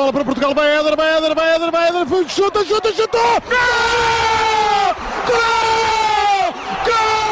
bola para Portugal, vai Éder, vai Éder, vai Éder, vai Éder, chuta, chuta! Gol! Gol! Gol!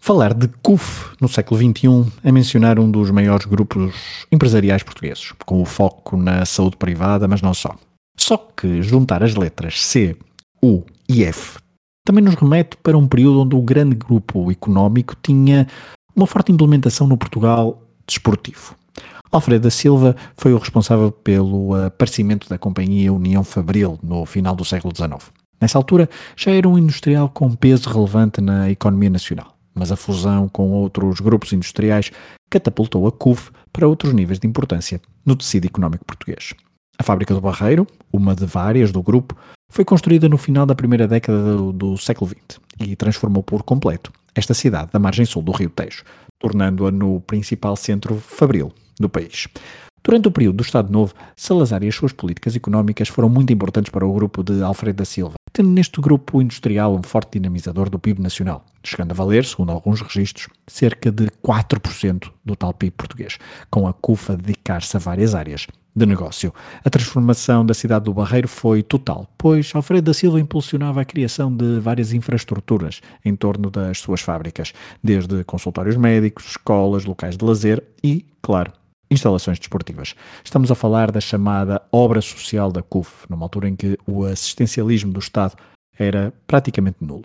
Falar de CUF no século XXI é mencionar um dos maiores grupos empresariais portugueses, com o foco na saúde privada, mas não só. Só que juntar as letras C, U e F também nos remete para um período onde o grande grupo económico tinha uma forte implementação no Portugal desportivo. Alfredo da Silva foi o responsável pelo aparecimento da companhia União Fabril no final do século XIX. Nessa altura já era um industrial com peso relevante na economia nacional, mas a fusão com outros grupos industriais catapultou a CUF para outros níveis de importância no tecido económico português. A fábrica do Barreiro, uma de várias do grupo, foi construída no final da primeira década do, do século XX e transformou por completo esta cidade da margem sul do Rio Tejo, tornando-a no principal centro fabril do país. Durante o período do Estado Novo, Salazar e as suas políticas económicas foram muito importantes para o grupo de Alfredo da Silva, tendo neste grupo industrial um forte dinamizador do PIB nacional, chegando a valer, segundo alguns registros, cerca de 4% do tal PIB português, com a CUFA dedicar-se a várias áreas de negócio. A transformação da cidade do Barreiro foi total, pois Alfredo da Silva impulsionava a criação de várias infraestruturas em torno das suas fábricas, desde consultórios médicos, escolas, locais de lazer e, claro, instalações desportivas. Estamos a falar da chamada obra social da CUF, numa altura em que o assistencialismo do Estado era praticamente nulo.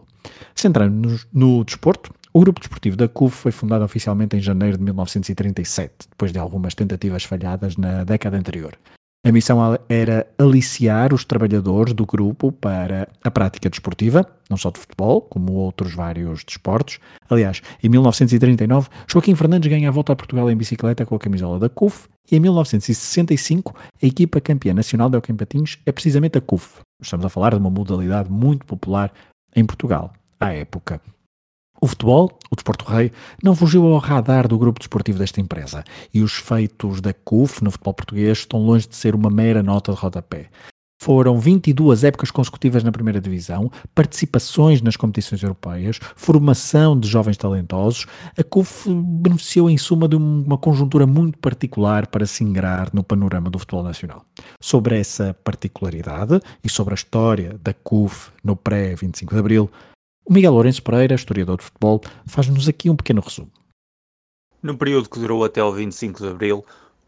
Centrando-nos no desporto, o grupo desportivo da CUF foi fundado oficialmente em janeiro de 1937, depois de algumas tentativas falhadas na década anterior. A missão era aliciar os trabalhadores do grupo para a prática desportiva, não só de futebol, como outros vários desportos. Aliás, em 1939, Joaquim Fernandes ganha a volta a Portugal em bicicleta com a camisola da CUF e em 1965 a equipa campeã nacional de Alquim Patins é precisamente a CUF. Estamos a falar de uma modalidade muito popular em Portugal à época. O futebol, o Desporto Rei, não fugiu ao radar do grupo desportivo desta empresa e os feitos da CUF no futebol português estão longe de ser uma mera nota de rodapé. Foram 22 épocas consecutivas na primeira divisão, participações nas competições europeias, formação de jovens talentosos. A CUF beneficiou, em suma, de uma conjuntura muito particular para se ingrar no panorama do futebol nacional. Sobre essa particularidade e sobre a história da CUF no pré-25 de Abril, o Miguel Lourenço Pereira, historiador de futebol, faz-nos aqui um pequeno resumo. No período que durou até o 25 de abril,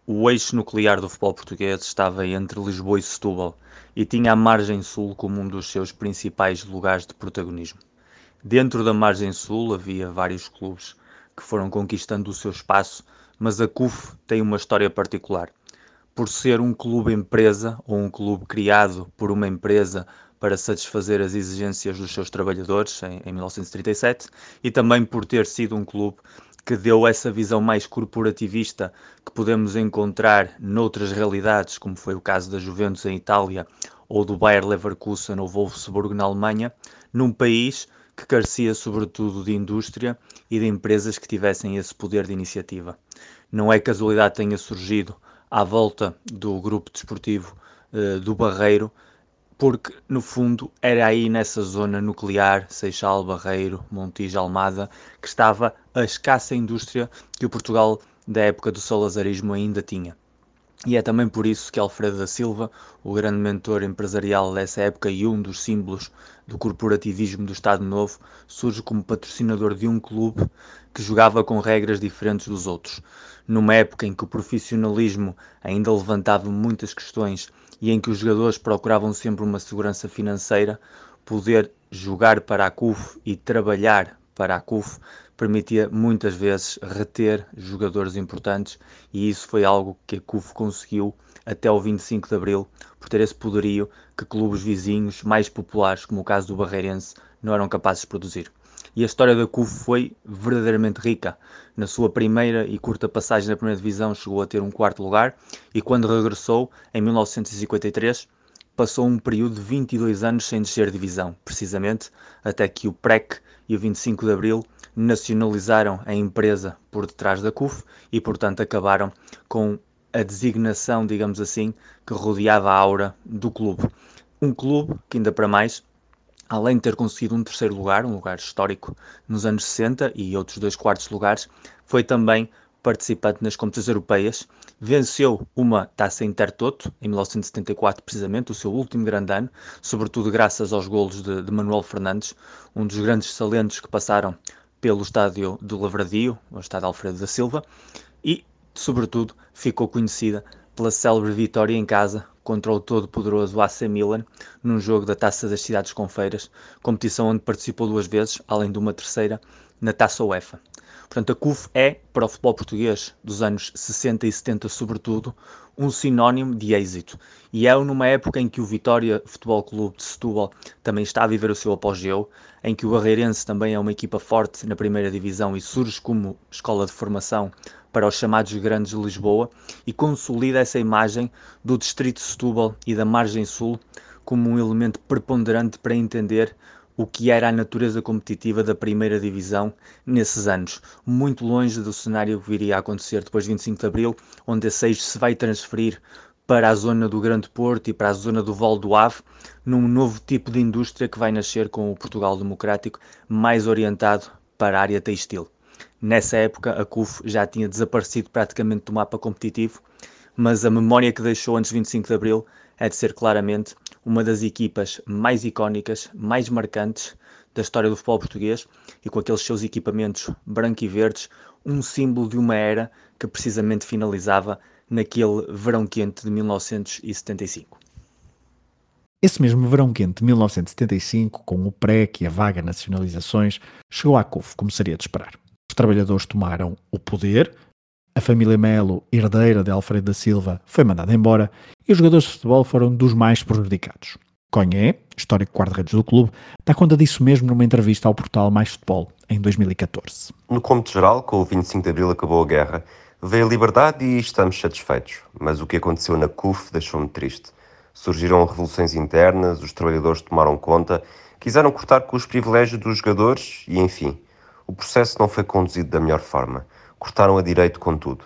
o eixo nuclear do futebol português estava entre Lisboa e Setúbal e tinha a margem sul como um dos seus principais lugares de protagonismo. Dentro da margem sul havia vários clubes que foram conquistando o seu espaço, mas a CUF tem uma história particular. Por ser um clube empresa ou um clube criado por uma empresa para satisfazer as exigências dos seus trabalhadores em, em 1937 e também por ter sido um clube que deu essa visão mais corporativista que podemos encontrar noutras realidades, como foi o caso da Juventus em Itália ou do Bayer Leverkusen ou Wolfsburg na Alemanha, num país que carecia sobretudo de indústria e de empresas que tivessem esse poder de iniciativa. Não é casualidade tenha surgido à volta do grupo desportivo uh, do Barreiro porque no fundo era aí nessa zona nuclear, Seixal, Barreiro, Montijo, Almada, que estava a escassa indústria que o Portugal da época do salazarismo ainda tinha. E é também por isso que Alfredo da Silva, o grande mentor empresarial dessa época e um dos símbolos do corporativismo do Estado Novo, surge como patrocinador de um clube que jogava com regras diferentes dos outros. Numa época em que o profissionalismo ainda levantava muitas questões e em que os jogadores procuravam sempre uma segurança financeira, poder jogar para a CUF e trabalhar para a CUF permitia muitas vezes reter jogadores importantes e isso foi algo que a CUF conseguiu até o 25 de Abril por ter esse poderio que clubes vizinhos mais populares, como o caso do Barreirense, não eram capazes de produzir. E a história da CUF foi verdadeiramente rica. Na sua primeira e curta passagem na primeira divisão chegou a ter um quarto lugar e quando regressou, em 1953, passou um período de 22 anos sem descer divisão, precisamente até que o PREC e o 25 de Abril nacionalizaram a empresa por detrás da CUF e, portanto, acabaram com a designação, digamos assim, que rodeava a aura do clube. Um clube que, ainda para mais, além de ter conseguido um terceiro lugar, um lugar histórico nos anos 60 e outros dois quartos lugares, foi também participante nas competições europeias, venceu uma taça Intertoto em 1974, precisamente, o seu último grande ano, sobretudo graças aos golos de, de Manuel Fernandes, um dos grandes talentos que passaram pelo estádio do Lavradio, o estádio Alfredo da Silva, e, sobretudo, ficou conhecida pela célebre vitória em casa contra o todo-poderoso AC Milan num jogo da Taça das Cidades Confeiras, competição onde participou duas vezes, além de uma terceira, na Taça UEFA. Portanto, a CUF é, para o futebol português dos anos 60 e 70 sobretudo, um sinónimo de êxito. E é numa época em que o Vitória Futebol Clube de Setúbal também está a viver o seu apogeu, em que o Barreirense também é uma equipa forte na primeira divisão e surge como escola de formação para os chamados Grandes de Lisboa e consolida essa imagem do Distrito de Setúbal e da Margem Sul como um elemento preponderante para entender o que era a natureza competitiva da primeira divisão nesses anos, muito longe do cenário que viria a acontecer depois de 25 de Abril, onde a 6 se vai transferir para a zona do Grande Porto e para a zona do Val do Ave, num novo tipo de indústria que vai nascer com o Portugal Democrático, mais orientado para a área textil. Nessa época, a CUF já tinha desaparecido praticamente do mapa competitivo, mas a memória que deixou antes de 25 de Abril é de ser claramente uma das equipas mais icónicas, mais marcantes da história do futebol português e com aqueles seus equipamentos branco e verdes, um símbolo de uma era que precisamente finalizava naquele verão quente de 1975. Esse mesmo verão quente de 1975, com o PREC e a vaga nacionalizações, chegou à CUF, como seria de esperar. Os trabalhadores tomaram o poder, a família Melo, herdeira de Alfredo da Silva, foi mandada embora e os jogadores de futebol foram dos mais prejudicados. Conhé, histórico guarda-redes do clube, dá conta disso mesmo numa entrevista ao portal Mais Futebol, em 2014. No cômputo geral, com o 25 de Abril acabou a guerra, veio a liberdade e estamos satisfeitos. Mas o que aconteceu na CUF deixou-me triste. Surgiram revoluções internas, os trabalhadores tomaram conta, quiseram cortar com os privilégios dos jogadores e, enfim, o processo não foi conduzido da melhor forma. Cortaram a direito com tudo.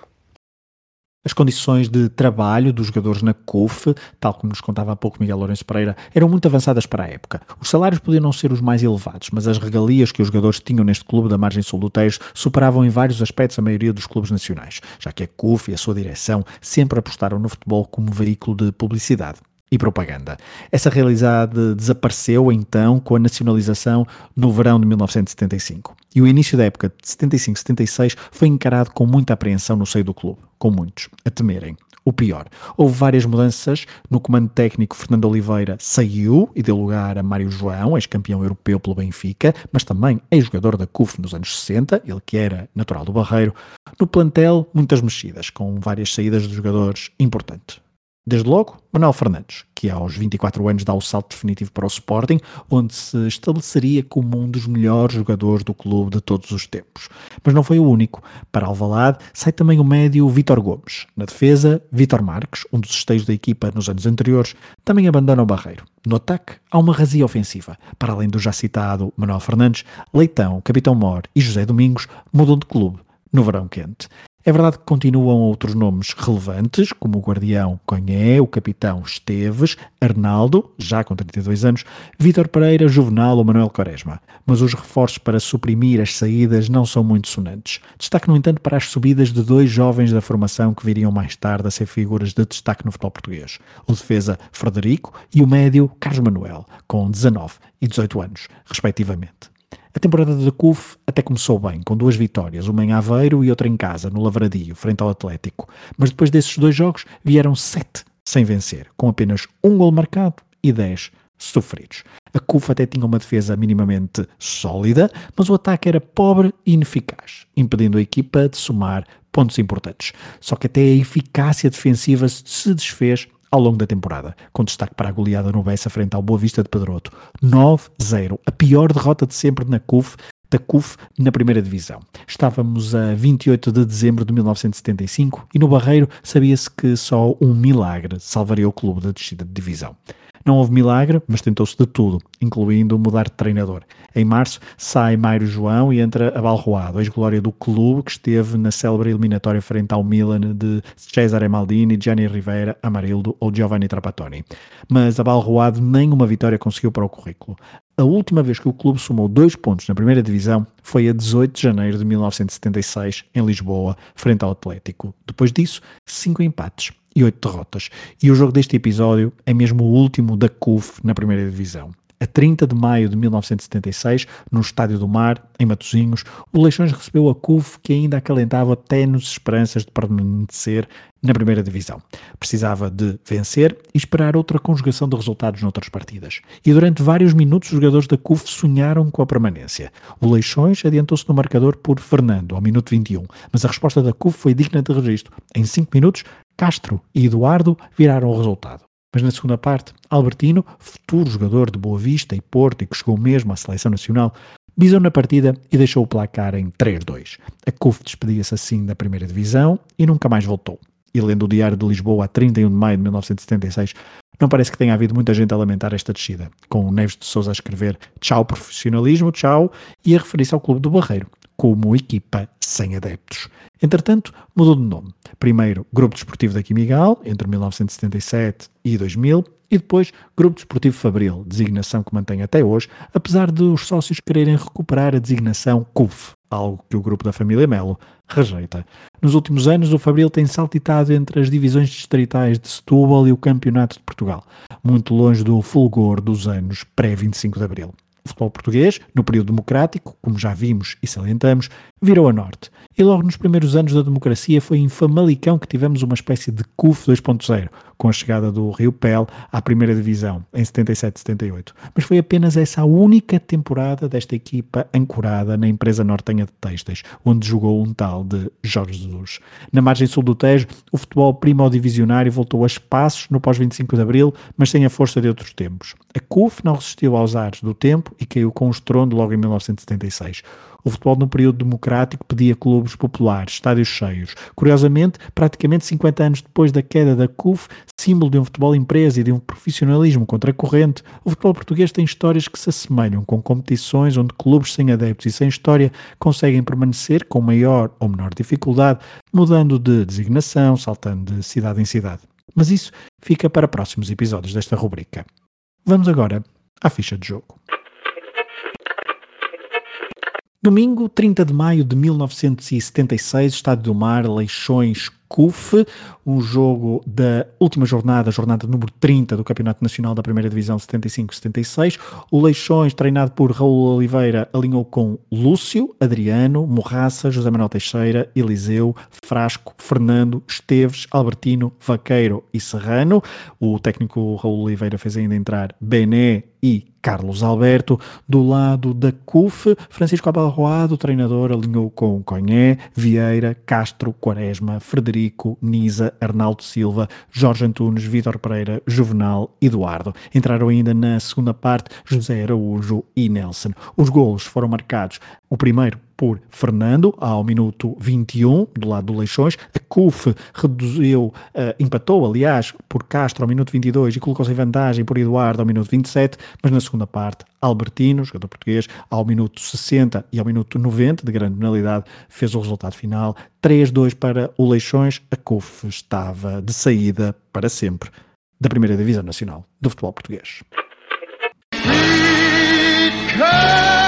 As condições de trabalho dos jogadores na CUF, tal como nos contava há pouco Miguel Lourenço Pereira, eram muito avançadas para a época. Os salários podiam não ser os mais elevados, mas as regalias que os jogadores tinham neste clube da margem sul do Tejo superavam em vários aspectos a maioria dos clubes nacionais, já que a CUF e a sua direção sempre apostaram no futebol como veículo de publicidade e propaganda. Essa realidade desapareceu então com a nacionalização no verão de 1975. E o início da época de 75-76 foi encarado com muita apreensão no seio do clube, com muitos a temerem. O pior, houve várias mudanças no comando técnico. Fernando Oliveira saiu e deu lugar a Mário João, ex-campeão europeu pelo Benfica, mas também ex-jogador da CUF nos anos 60, ele que era natural do Barreiro. No plantel, muitas mexidas, com várias saídas de jogadores importantes. Desde logo, Manuel Fernandes, que aos 24 anos dá o salto definitivo para o Sporting, onde se estabeleceria como um dos melhores jogadores do clube de todos os tempos. Mas não foi o único. Para Alvalade sai também o médio Vítor Gomes. Na defesa, Vítor Marques, um dos esteios da equipa nos anos anteriores, também abandona o Barreiro. No ataque, há uma razia ofensiva. Para além do já citado Manuel Fernandes, Leitão, Capitão Mor e José Domingos mudam de clube no verão quente. É verdade que continuam outros nomes relevantes, como o Guardião Conhé, o Capitão Esteves, Arnaldo, já com 32 anos, Vítor Pereira, Juvenal ou Manuel Quaresma. Mas os reforços para suprimir as saídas não são muito sonantes. Destaque, no entanto, para as subidas de dois jovens da formação que viriam mais tarde a ser figuras de destaque no futebol português. O defesa Frederico e o médio Carlos Manuel, com 19 e 18 anos, respectivamente. A temporada da CUF até começou bem, com duas vitórias, uma em Aveiro e outra em casa, no Lavradio, frente ao Atlético. Mas depois desses dois jogos vieram sete sem vencer, com apenas um gol marcado e dez sofridos. A CUF até tinha uma defesa minimamente sólida, mas o ataque era pobre e ineficaz, impedindo a equipa de somar pontos importantes. Só que até a eficácia defensiva se desfez ao longo da temporada, com destaque para a goleada no Bessa frente ao Boa Vista de Pedroto. 9-0, a pior derrota de sempre na CUF, da CUF na primeira divisão. Estávamos a 28 de dezembro de 1975 e no Barreiro sabia-se que só um milagre salvaria o clube da descida de divisão. Não houve milagre, mas tentou-se de tudo, incluindo mudar de treinador. Em março sai Mário João e entra a Balroado, ex-glória do clube que esteve na célebre eliminatória frente ao Milan de Cesare Maldini, Gianni Rivera, Amarildo ou Giovanni Trapattoni. Mas a Balroado nem uma vitória conseguiu para o currículo. A última vez que o clube somou dois pontos na primeira divisão foi a 18 de janeiro de 1976, em Lisboa, frente ao Atlético. Depois disso, cinco empates e oito derrotas. E o jogo deste episódio é mesmo o último da CUF na primeira divisão. A 30 de maio de 1976, no Estádio do Mar, em Matosinhos, o Leixões recebeu a CUF que ainda acalentava tenos esperanças de permanecer na primeira divisão. Precisava de vencer e esperar outra conjugação de resultados noutras partidas. E durante vários minutos os jogadores da CUF sonharam com a permanência. O Leixões adiantou-se no marcador por Fernando, ao minuto 21, mas a resposta da CUF foi digna de registro. Em 5 minutos, Castro e Eduardo viraram o resultado. Mas na segunda parte, Albertino, futuro jogador de Boa Vista e Porto e que chegou mesmo à seleção nacional, bisou na partida e deixou o placar em 3-2. A CUF despedia-se assim da primeira divisão e nunca mais voltou. E lendo o Diário de Lisboa a 31 de maio de 1976, não parece que tenha havido muita gente a lamentar esta descida, com o Neves de Souza a escrever tchau profissionalismo, tchau, e a referir-se ao Clube do Barreiro, como equipa sem adeptos. Entretanto, mudou de nome. Primeiro, Grupo Desportivo da Quimigal, entre 1977 e 2000, e depois Grupo Desportivo Fabril, designação que mantém até hoje, apesar de os sócios quererem recuperar a designação CUF, algo que o grupo da família Melo rejeita. Nos últimos anos, o Fabril tem saltitado entre as divisões distritais de Setúbal e o Campeonato de Portugal, muito longe do fulgor dos anos pré-25 de Abril. Futebol português, no período democrático, como já vimos e salientamos, virou a norte. E logo nos primeiros anos da democracia foi em Famalicão que tivemos uma espécie de CUF 2.0, com a chegada do Rio Pel à primeira divisão, em 77-78. Mas foi apenas essa a única temporada desta equipa ancorada na empresa nortenha de Textas, onde jogou um tal de Jorge Jesus. Na margem sul do Tejo, o futebol primo-divisionário voltou a espaços no pós-25 de Abril, mas sem a força de outros tempos. A CUF não resistiu aos ares do tempo e caiu com um estrondo logo em 1976. O futebol no período democrático pedia clubes populares, estádios cheios. Curiosamente, praticamente 50 anos depois da queda da CUF, símbolo de um futebol empresa e de um profissionalismo contracorrente, o futebol português tem histórias que se assemelham com competições onde clubes sem adeptos e sem história conseguem permanecer com maior ou menor dificuldade, mudando de designação, saltando de cidade em cidade. Mas isso fica para próximos episódios desta rubrica. Vamos agora à ficha de jogo. Domingo, 30 de maio de 1976, Estádio do Mar, Leixões, CUF, um jogo da última jornada, jornada número 30 do Campeonato Nacional da Primeira Divisão 75-76. O Leixões, treinado por Raul Oliveira, alinhou com Lúcio, Adriano, Morraça, José Manuel Teixeira, Eliseu, Frasco, Fernando, Esteves, Albertino, Vaqueiro e Serrano. O técnico Raul Oliveira fez ainda entrar Bené e Carlos Alberto. Do lado da CUF, Francisco Abalroado, treinador, alinhou com Conhé, Vieira, Castro, Quaresma, Frederico, Nisa, Arnaldo Silva, Jorge Antunes, Vítor Pereira, Juvenal, Eduardo. Entraram ainda na segunda parte José Araújo e Nelson. Os golos foram marcados, o primeiro por Fernando, ao minuto 21, do lado do Leixões. A CUF reduziu, uh, empatou, aliás, por Castro ao minuto 22 e colocou-se em vantagem por Eduardo ao minuto 27, mas na segunda parte, Albertino, jogador português, ao minuto 60 e ao minuto 90, de grande penalidade, fez o resultado final. 3-2 para o Leixões. A CUF estava de saída para sempre da Primeira Divisão Nacional do Futebol Português. Because...